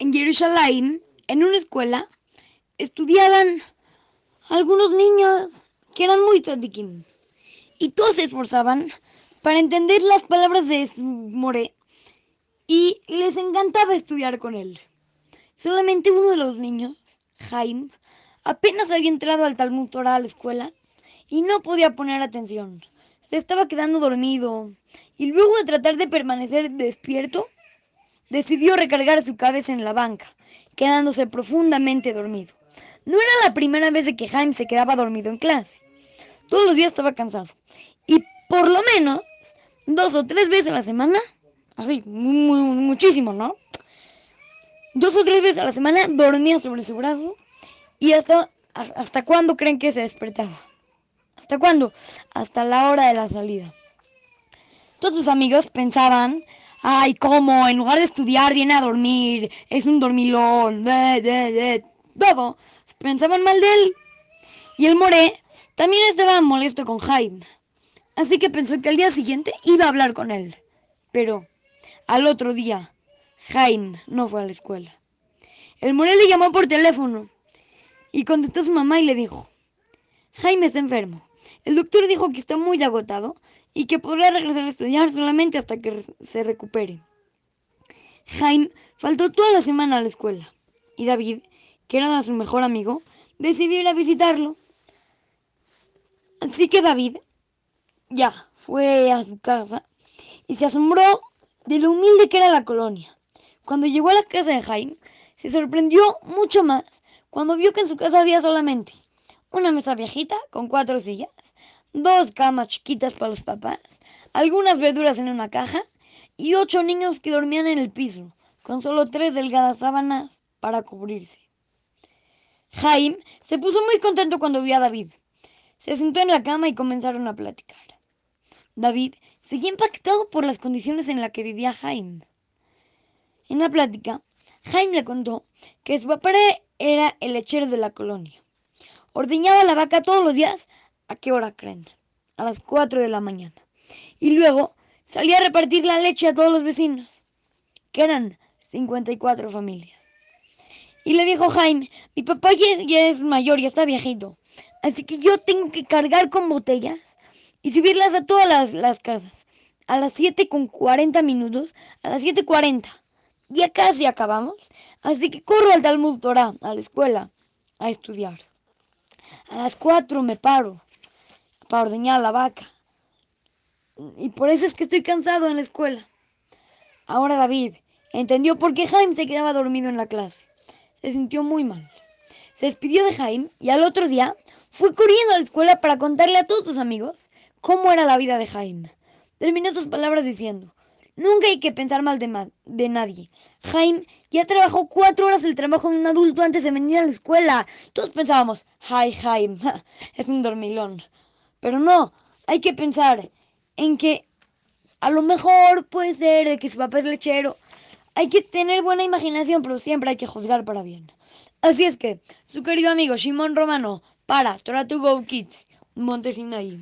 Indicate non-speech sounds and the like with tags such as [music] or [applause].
En Jerusalén, en una escuela, estudiaban algunos niños que eran muy tzadikim. Y todos se esforzaban para entender las palabras de More y les encantaba estudiar con él. Solamente uno de los niños, Jaime, apenas había entrado al Talmud Torah a la escuela y no podía poner atención. Se estaba quedando dormido y luego de tratar de permanecer despierto, decidió recargar su cabeza en la banca, quedándose profundamente dormido. No era la primera vez que Jaime se quedaba dormido en clase. Todos los días estaba cansado. Y por lo menos dos o tres veces a la semana, así, muchísimo, ¿no? Dos o tres veces a la semana dormía sobre su brazo y hasta, hasta cuándo creen que se despertaba. ¿Hasta cuándo? Hasta la hora de la salida. Todos sus amigos pensaban, ay, ¿cómo? En lugar de estudiar viene a dormir, es un dormilón, todo. Pensaban mal de él. Y el More también estaba molesto con Jaime. Así que pensó que al día siguiente iba a hablar con él. Pero al otro día, Jaime no fue a la escuela. El More le llamó por teléfono y contestó a su mamá y le dijo, Jaime está enfermo. El doctor dijo que está muy agotado y que podrá regresar a estudiar solamente hasta que se recupere. Jaime faltó toda la semana a la escuela y David, que era su mejor amigo, decidió ir a visitarlo. Así que David ya fue a su casa y se asombró de lo humilde que era la colonia. Cuando llegó a la casa de Jaime, se sorprendió mucho más cuando vio que en su casa había solamente una mesa viejita con cuatro sillas, dos camas chiquitas para los papás, algunas verduras en una caja y ocho niños que dormían en el piso, con solo tres delgadas sábanas para cubrirse. Jaime se puso muy contento cuando vio a David. Se sentó en la cama y comenzaron a platicar. David seguía impactado por las condiciones en las que vivía Jaime. En la plática, Jaime le contó que su papá era el lechero de la colonia. Ordeñaba la vaca todos los días. ¿A qué hora creen? A las 4 de la mañana. Y luego salía a repartir la leche a todos los vecinos, que eran 54 familias. Y le dijo Jaime, mi papá ya es, mayor, ya está viejito. Así que yo tengo que cargar con botellas y subirlas a todas las, las casas. A las 7 con 40 minutos, a las 7.40. Ya casi acabamos. Así que corro al Talmud Torah, a la escuela, a estudiar. A las 4 me paro para ordeñar la vaca. Y por eso es que estoy cansado en la escuela. Ahora David entendió por qué Jaime se quedaba dormido en la clase se sintió muy mal. Se despidió de Jaime y al otro día fue corriendo a la escuela para contarle a todos sus amigos cómo era la vida de Jaime. Terminó sus palabras diciendo, nunca hay que pensar mal de, nadie. Jaime ya trabajó cuatro horas el trabajo de un adulto antes de venir a la escuela. Todos pensábamos, ay Jaime, [laughs] es un dormilón. Pero no, hay que pensar en que a lo mejor puede ser de que su papá es lechero hay que tener buena imaginación, pero siempre hay que juzgar para bien. Así es que, su querido amigo Shimon Romano, para Torah to Go Kids, Montesinaí.